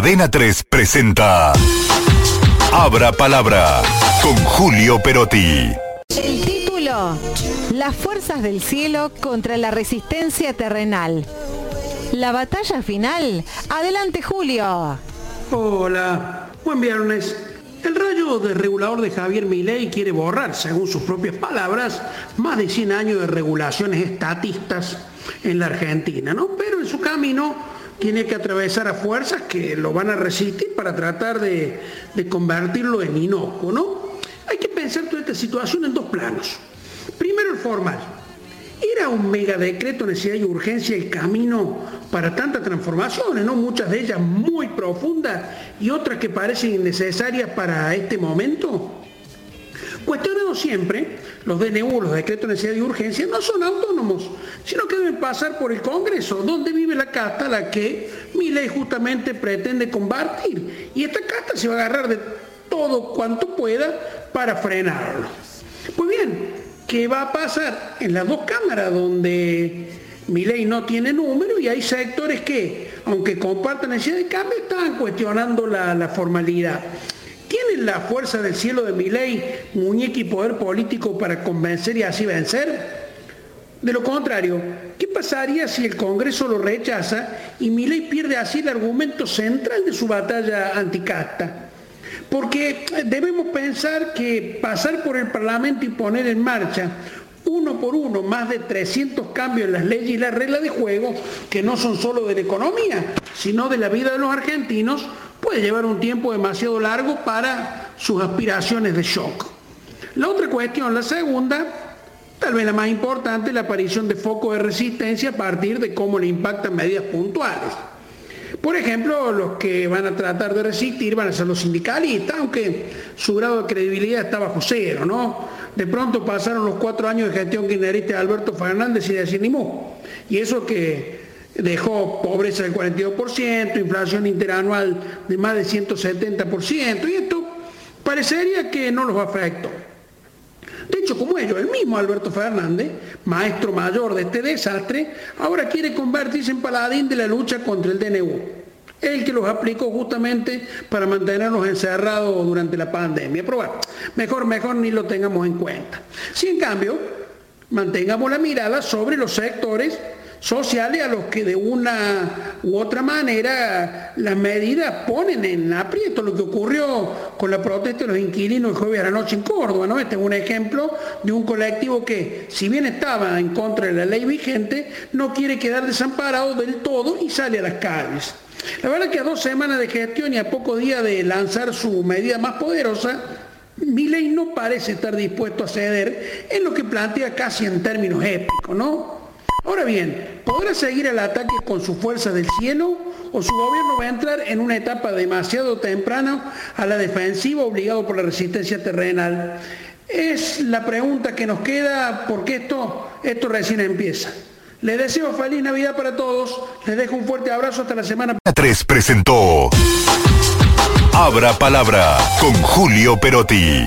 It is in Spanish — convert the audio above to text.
Adena 3 presenta Abra Palabra con Julio Perotti. El título, Las fuerzas del cielo contra la resistencia terrenal. La batalla final. Adelante, Julio. Hola, buen viernes. El rayo de regulador de Javier Milei quiere borrar, según sus propias palabras, más de 100 años de regulaciones estatistas en la Argentina, ¿no? Pero en su camino tiene que atravesar a fuerzas que lo van a resistir para tratar de, convertirlo en inocuo, ¿no? Hay que pensar toda esta situación en dos planos. Primero el formal. ¿Era un mega decreto necesidad y urgencia el camino para tantas transformaciones, ¿no? Muchas de ellas muy profundas y otras que parecen innecesarias para este momento. Cuestionado siempre, los DNU, los decretos de necesidad y urgencia, no son autónomos, sino que deben pasar por el Congreso, donde vive la casta, la que mi ley justamente pretende combatir. Y esta casta se va a agarrar de todo cuanto pueda para frenarlo. Pues bien, ¿qué va a pasar en las dos cámaras donde mi ley no tiene número y hay sectores que, aunque compartan necesidad de cambio, están cuestionando la formalidad? ¿Tienen la fuerza del cielo de mi ley, muñeca y poder político para convencer y así vencer? De lo contrario, ¿qué pasaría si el Congreso lo rechaza y mi ley pierde así el argumento central de su batalla anticasta? Porque debemos pensar que pasar por el Parlamento y poner en marcha uno por uno más de 300 cambios en las leyes y las reglas de juego, que no son solo de la economía, sino de la vida de los argentinos, puede llevar un tiempo demasiado largo para sus aspiraciones de shock. La otra cuestión, la segunda, tal vez la más importante, la aparición de focos de resistencia a partir de cómo le impactan medidas puntuales. Por ejemplo, los que van a tratar de resistir van a ser los sindicalistas, aunque su grado de credibilidad está bajo cero, ¿no? De pronto pasaron los cuatro años de gestión kirchnerista de Alberto Fernández y decir ni Y eso que dejó pobreza del 42%, inflación interanual de más de 170%, y esto parecería que no los afectó. De hecho, como ellos, el mismo Alberto Fernández, maestro mayor de este desastre, ahora quiere convertirse en paladín de la lucha contra el DNU. El que los aplicó justamente para mantenernos encerrados durante la pandemia. Pero bueno, mejor, mejor ni lo tengamos en cuenta. Si en cambio, mantengamos la mirada sobre los sectores sociales a los que de una u otra manera las medidas ponen en aprieto. Lo que ocurrió con la protesta de los inquilinos el jueves a la noche en Córdoba, ¿no? Este es un ejemplo de un colectivo que, si bien estaba en contra de la ley vigente, no quiere quedar desamparado del todo y sale a las calles. La verdad es que a dos semanas de gestión y a poco día de lanzar su medida más poderosa, mi ley no parece estar dispuesto a ceder en lo que plantea casi en términos épicos, ¿no? Ahora bien, ¿podrá seguir el ataque con su fuerza del cielo o su gobierno va a entrar en una etapa demasiado temprana a la defensiva obligado por la resistencia terrenal? Es la pregunta que nos queda porque esto, esto recién empieza. Les deseo feliz Navidad para todos. Les dejo un fuerte abrazo hasta la semana. 3 presentó Abra Palabra con Julio Perotti.